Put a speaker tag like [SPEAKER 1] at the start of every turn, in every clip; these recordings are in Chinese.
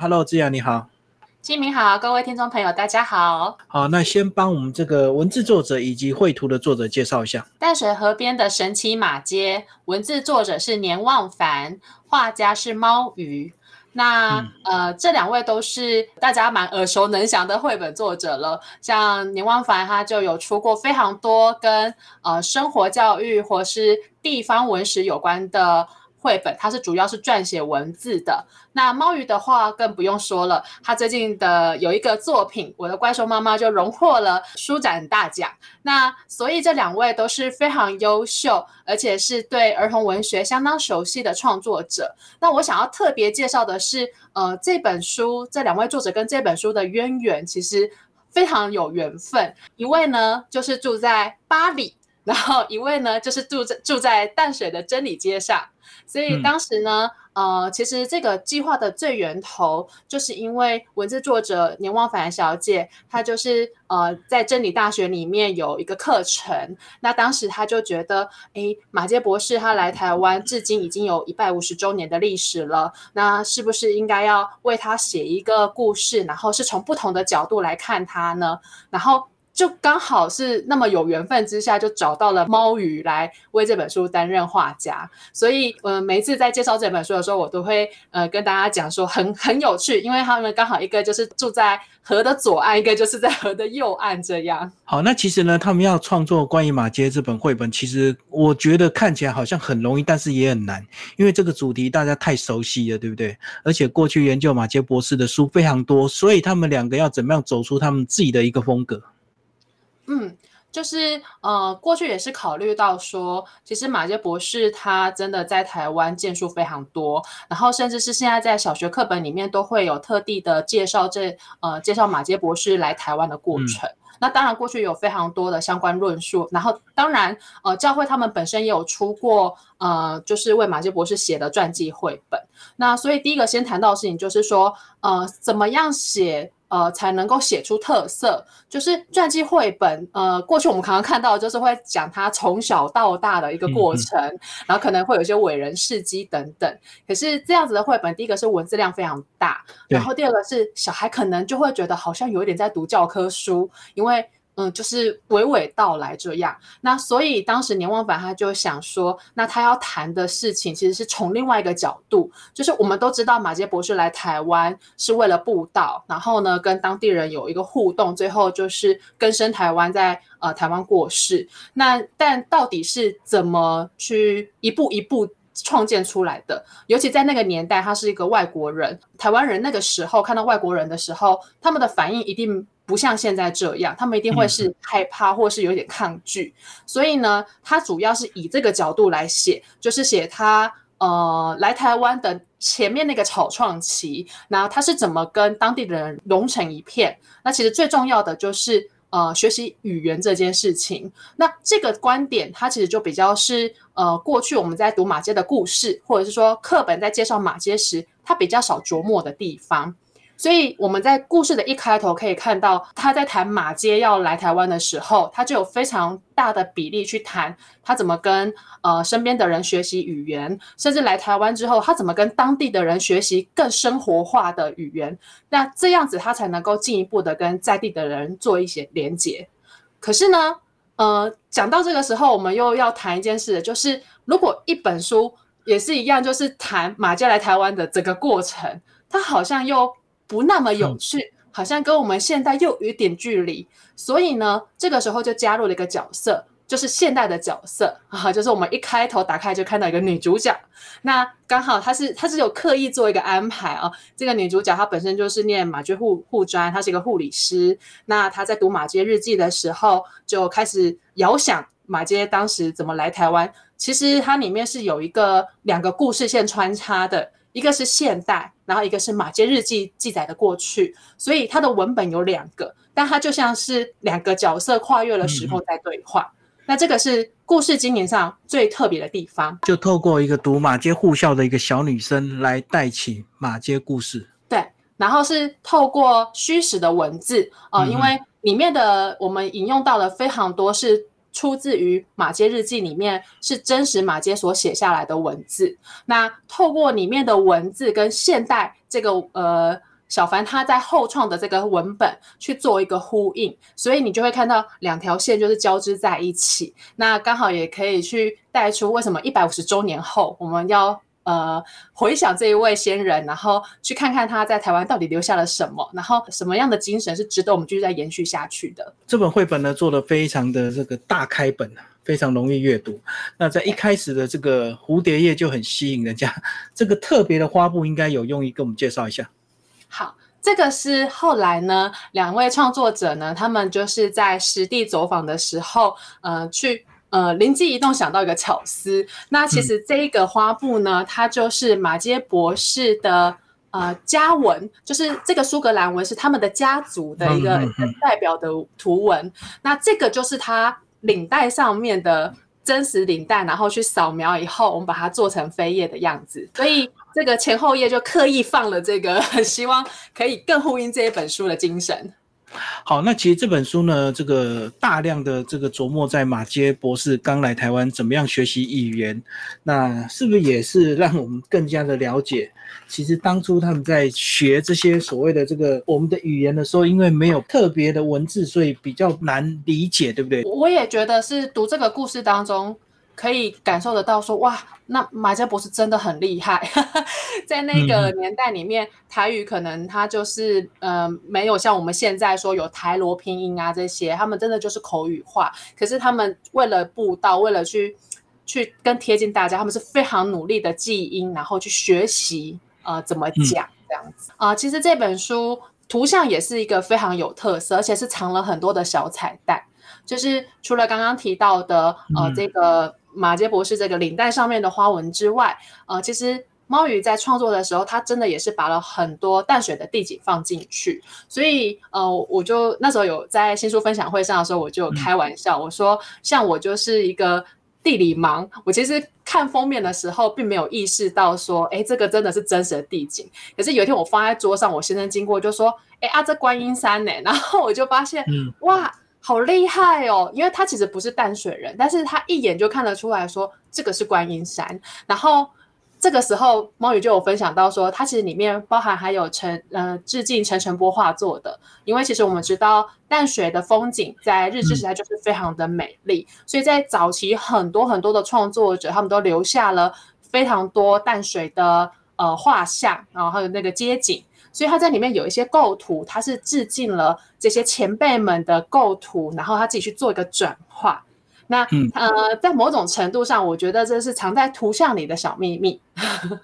[SPEAKER 1] Hello，志阳你好。
[SPEAKER 2] 清明好，各位听众朋友，大家好。
[SPEAKER 1] 好，那先帮我们这个文字作者以及绘图的作者介绍一下。
[SPEAKER 2] 淡水河边的神奇马街，文字作者是年望凡，画家是猫鱼。那呃，这两位都是大家蛮耳熟能详的绘本作者了。像年望凡，他就有出过非常多跟呃生活教育或是地方文史有关的。绘本，它是主要是撰写文字的。那猫鱼的话更不用说了，他最近的有一个作品《我的怪兽妈妈》就荣获了书展大奖。那所以这两位都是非常优秀，而且是对儿童文学相当熟悉的创作者。那我想要特别介绍的是，呃，这本书这两位作者跟这本书的渊源其实非常有缘分。一位呢就是住在巴黎，然后一位呢就是住在住在淡水的真理街上。所以当时呢，呃，其实这个计划的最源头，就是因为文字作者年望凡小姐，她就是呃在真理大学里面有一个课程，那当时她就觉得，哎，马杰博士他来台湾，至今已经有一百五十周年的历史了，那是不是应该要为他写一个故事，然后是从不同的角度来看他呢？然后。就刚好是那么有缘分之下，就找到了猫鱼来为这本书担任画家。所以，呃，每一次在介绍这本书的时候，我都会呃跟大家讲说很很有趣，因为他们刚好一个就是住在河的左岸，一个就是在河的右岸这样。
[SPEAKER 1] 好，那其实呢，他们要创作关于马街这本绘本，其实我觉得看起来好像很容易，但是也很难，因为这个主题大家太熟悉了，对不对？而且过去研究马街博士的书非常多，所以他们两个要怎么样走出他们自己的一个风格？
[SPEAKER 2] 嗯，就是呃，过去也是考虑到说，其实马杰博士他真的在台湾建树非常多，然后甚至是现在在小学课本里面都会有特地的介绍这呃介绍马杰博士来台湾的过程。那当然过去有非常多的相关论述，然后当然呃教会他们本身也有出过呃就是为马杰博士写的传记绘本。那所以第一个先谈到的事情就是说呃怎么样写。呃，才能够写出特色，就是传记绘本。呃，过去我们常常看到，就是会讲他从小到大的一个过程，然后可能会有一些伟人事迹等等。可是这样子的绘本，第一个是文字量非常大，然后第二个是小孩可能就会觉得好像有一点在读教科书，因为。嗯，就是娓娓道来这样。那所以当时年望凡他就想说，那他要谈的事情其实是从另外一个角度，就是我们都知道马杰博士来台湾是为了布道，然后呢跟当地人有一个互动，最后就是根生台湾，在呃台湾过世。那但到底是怎么去一步一步创建出来的？尤其在那个年代，他是一个外国人，台湾人那个时候看到外国人的时候，他们的反应一定。不像现在这样，他们一定会是害怕或是有点抗拒，所以呢，他主要是以这个角度来写，就是写他呃来台湾的前面那个草创期，然后他是怎么跟当地的人融成一片。那其实最重要的就是呃学习语言这件事情。那这个观点，它其实就比较是呃过去我们在读马街的故事，或者是说课本在介绍马街时，他比较少琢磨的地方。所以我们在故事的一开头可以看到，他在谈马街要来台湾的时候，他就有非常大的比例去谈他怎么跟呃身边的人学习语言，甚至来台湾之后，他怎么跟当地的人学习更生活化的语言。那这样子他才能够进一步的跟在地的人做一些连接。可是呢，呃，讲到这个时候，我们又要谈一件事，就是如果一本书也是一样，就是谈马街来台湾的整个过程，他好像又。不那么有趣，好像跟我们现代又有点距离，所以呢，这个时候就加入了一个角色，就是现代的角色 啊，就是我们一开头打开就看到一个女主角，那刚好她是她是有刻意做一个安排啊，这个女主角她本身就是念马街护护专，她是一个护理师，那她在读马街日记的时候就开始遥想马街当时怎么来台湾，其实它里面是有一个两个故事线穿插的。一个是现代，然后一个是马街日记记载的过去，所以它的文本有两个，但它就像是两个角色跨越了时空在对话。那这个是故事经营上最特别的地方，
[SPEAKER 1] 就透过一个读马街护校的一个小女生来带起马街故事。
[SPEAKER 2] 对，然后是透过虚实的文字啊，因为里面的我们引用到了非常多是。出自于马街日记里面是真实马街所写下来的文字。那透过里面的文字跟现代这个呃小凡他在后创的这个文本去做一个呼应，所以你就会看到两条线就是交织在一起。那刚好也可以去带出为什么一百五十周年后我们要呃回想这一位先人，然后去看看他在台湾到底留下了什么，然后什么样的精神是值得我们继续再延续下去的。
[SPEAKER 1] 这本绘本呢做的非常的这个大开本非常容易阅读。那在一开始的这个蝴蝶叶就很吸引人家，这个特别的花布应该有用意，跟我们介绍一下。
[SPEAKER 2] 好，这个是后来呢，两位创作者呢，他们就是在实地走访的时候，呃，去呃灵机一动想到一个巧思。那其实这一个花布呢，它就是马街博士的呃家纹，就是这个苏格兰纹是他们的家族的一个代表的图文。那这个就是他领带上面的。真实领带，然后去扫描以后，我们把它做成飞页的样子。所以这个前后页就刻意放了这个，希望可以更呼应这一本书的精神。
[SPEAKER 1] 好，那其实这本书呢，这个大量的这个琢磨在马街博士刚来台湾怎么样学习语言，那是不是也是让我们更加的了解，其实当初他们在学这些所谓的这个我们的语言的时候，因为没有特别的文字，所以比较难理解，对不对？
[SPEAKER 2] 我也觉得是读这个故事当中。可以感受得到，说哇，那马家博士真的很厉害，在那个年代里面，台语可能他就是呃没有像我们现在说有台罗拼音啊这些，他们真的就是口语化。可是他们为了布道，为了去去更贴近大家，他们是非常努力的记音，然后去学习呃怎么讲这样子啊。其实这本书图像也是一个非常有特色，而且是藏了很多的小彩蛋，就是除了刚刚提到的呃这个。马杰博士这个领带上面的花纹之外，呃，其实猫鱼在创作的时候，它真的也是把了很多淡水的地景放进去。所以，呃，我就那时候有在新书分享会上的时候，我就开玩笑，我说，像我就是一个地理盲，我其实看封面的时候，并没有意识到说，哎，这个真的是真实的地景。可是有一天我放在桌上，我先生经过就说，哎啊，这观音山呢？然后我就发现，哇！好厉害哦！因为他其实不是淡水人，但是他一眼就看得出来说这个是观音山。然后这个时候，猫宇就有分享到说，它其实里面包含还有陈呃致敬陈澄波画作的。因为其实我们知道淡水的风景在日治时代就是非常的美丽，所以在早期很多很多的创作者，他们都留下了非常多淡水的呃画像，然后还有那个街景。所以他在里面有一些构图，他是致敬了这些前辈们的构图，然后他自己去做一个转化。那呃，在某种程度上，我觉得这是藏在图像里的小秘密。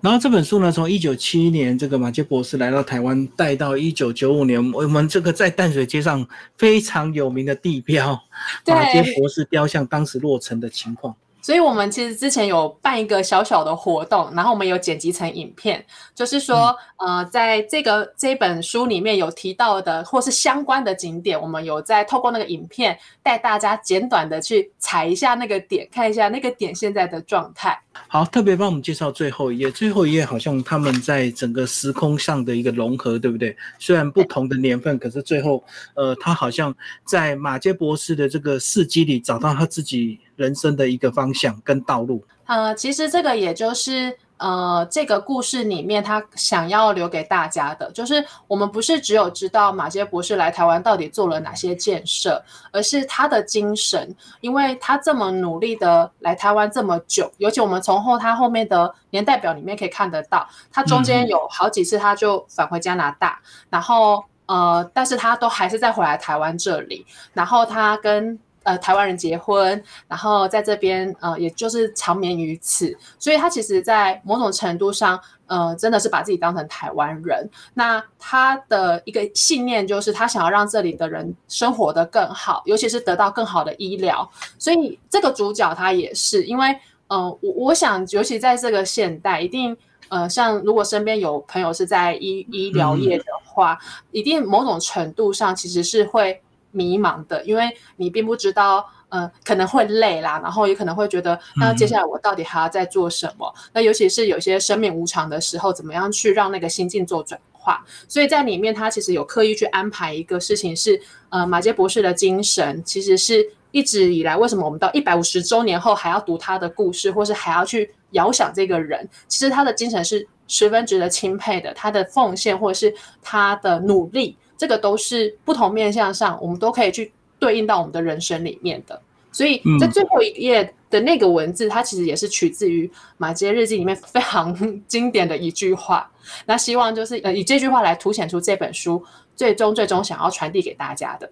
[SPEAKER 1] 然后这本书呢，从一九七一年这个马杰博士来到台湾，带到一九九五年，我们这个在淡水街上非常有名的地标马杰博士雕像当时落成的情况。
[SPEAKER 2] 所以我们其实之前有办一个小小的活动，然后我们有剪辑成影片，就是说，呃，在这个这本书里面有提到的或是相关的景点，我们有在透过那个影片带大家简短的去踩一下那个点，看一下那个点现在的状态。
[SPEAKER 1] 好，特别帮我们介绍最后一页，最后一页好像他们在整个时空上的一个融合，对不对？虽然不同的年份，可是最后，呃，他好像在马杰博士的这个事迹里找到他自己人生的一个方向跟道路。
[SPEAKER 2] 呃，其实这个也就是。呃，这个故事里面，他想要留给大家的，就是我们不是只有知道马杰博士来台湾到底做了哪些建设，而是他的精神，因为他这么努力的来台湾这么久，尤其我们从后他后面的年代表里面可以看得到，他中间有好几次他就返回加拿大，然后呃，但是他都还是再回来台湾这里，然后他跟。呃，台湾人结婚，然后在这边，呃，也就是长眠于此，所以他其实，在某种程度上，呃，真的是把自己当成台湾人。那他的一个信念就是，他想要让这里的人生活的更好，尤其是得到更好的医疗。所以这个主角他也是，因为，呃，我我想，尤其在这个现代，一定，呃，像如果身边有朋友是在医医疗业的话，一定某种程度上其实是会。迷茫的，因为你并不知道，嗯，可能会累啦，然后也可能会觉得，那接下来我到底还要再做什么？那尤其是有些生命无常的时候，怎么样去让那个心境做转化？所以在里面，他其实有刻意去安排一个事情，是，呃，马杰博士的精神其实是一直以来，为什么我们到一百五十周年后还要读他的故事，或是还要去遥想这个人？其实他的精神是十分值得钦佩的，他的奉献或者是他的努力，这个都是不同面向上，我们都可以去对应到我们的人生里面的。所以在最后一页的那个文字，它其实也是取自于马杰日记里面非常经典的一句话。那希望就是呃以这句话来凸显出这本书最终最终想要传递给大家的。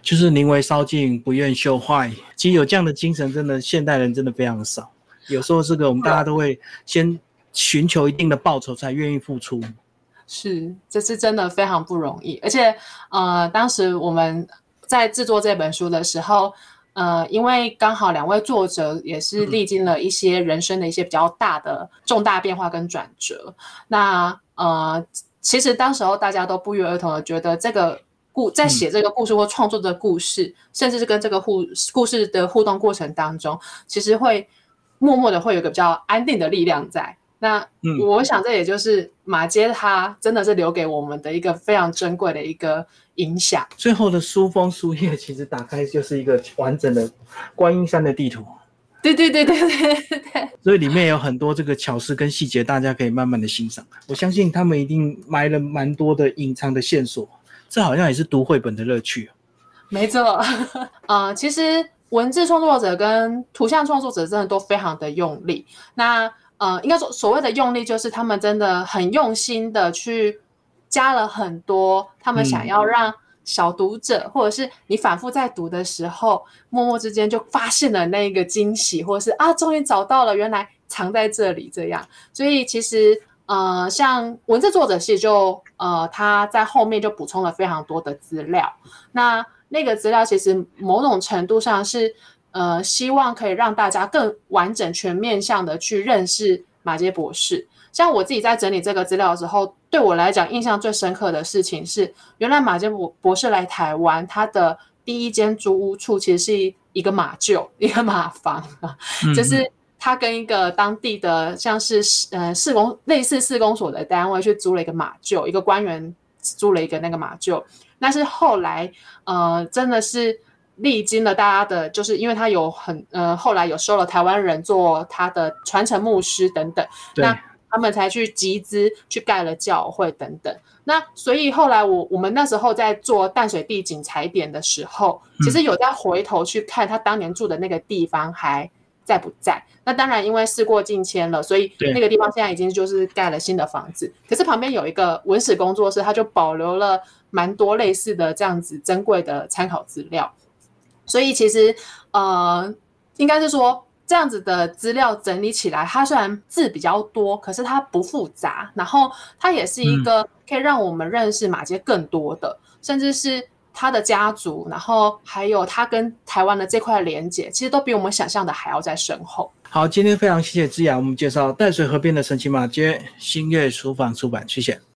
[SPEAKER 1] 就是宁为烧尽，不愿锈坏。其实有这样的精神，真的现代人真的非常少。有时候这个我们大家都会先寻求一定的报酬，才愿意付出。
[SPEAKER 2] 是，这是真的非常不容易。而且，呃，当时我们在制作这本书的时候，呃，因为刚好两位作者也是历经了一些人生的一些比较大的重大变化跟转折。那呃，其实当时候大家都不约而同的觉得这个。故在写这个故事或创作的故事，甚至是跟这个互故事的互动过程当中，其实会默默的会有个比较安定的力量在。那我想这也就是马街他真的是留给我们的一个非常珍贵的一个影响。
[SPEAKER 1] 最后的书封书页其实打开就是一个完整的观音山的地图。
[SPEAKER 2] 对对对对对对。
[SPEAKER 1] 所以里面有很多这个巧思跟细节，大家可以慢慢的欣赏。我相信他们一定埋了蛮多的隐藏的线索。这好像也是读绘本的乐趣。
[SPEAKER 2] 没错，呃，其实文字创作者跟图像创作者真的都非常的用力。那呃，应该说所谓的用力，就是他们真的很用心的去加了很多他们想要让小读者，或者是你反复在读的时候，默默之间就发现了那个惊喜，或者是啊，终于找到了，原来藏在这里这样。所以其实。呃，像文字作者其实就呃，他在后面就补充了非常多的资料。那那个资料其实某种程度上是呃，希望可以让大家更完整、全面向的去认识马杰博士。像我自己在整理这个资料的时候，对我来讲印象最深刻的事情是，原来马杰博博士来台湾，他的第一间租屋处其实是一个马厩，一个马房啊，就是。他跟一个当地的像是呃市公类似市公所的单位去租了一个马厩，一个官员租了一个那个马厩。但是后来呃真的是历经了大家的，就是因为他有很呃后来有收了台湾人做他的传承牧师等等，那他们才去集资去盖了教会等等。那所以后来我我们那时候在做淡水地景踩点的时候，其实有在回头去看他当年住的那个地方还。在不在？那当然，因为事过境迁了，所以那个地方现在已经就是盖了新的房子。可是旁边有一个文史工作室，他就保留了蛮多类似的这样子珍贵的参考资料。所以其实呃，应该是说这样子的资料整理起来，它虽然字比较多，可是它不复杂，然后它也是一个可以让我们认识马街更多的，甚至是。他的家族，然后还有他跟台湾的这块连接，其实都比我们想象的还要在深厚。
[SPEAKER 1] 好，今天非常谢谢之雅，我们介绍淡水河边的神奇马街新月书房出版，谢谢。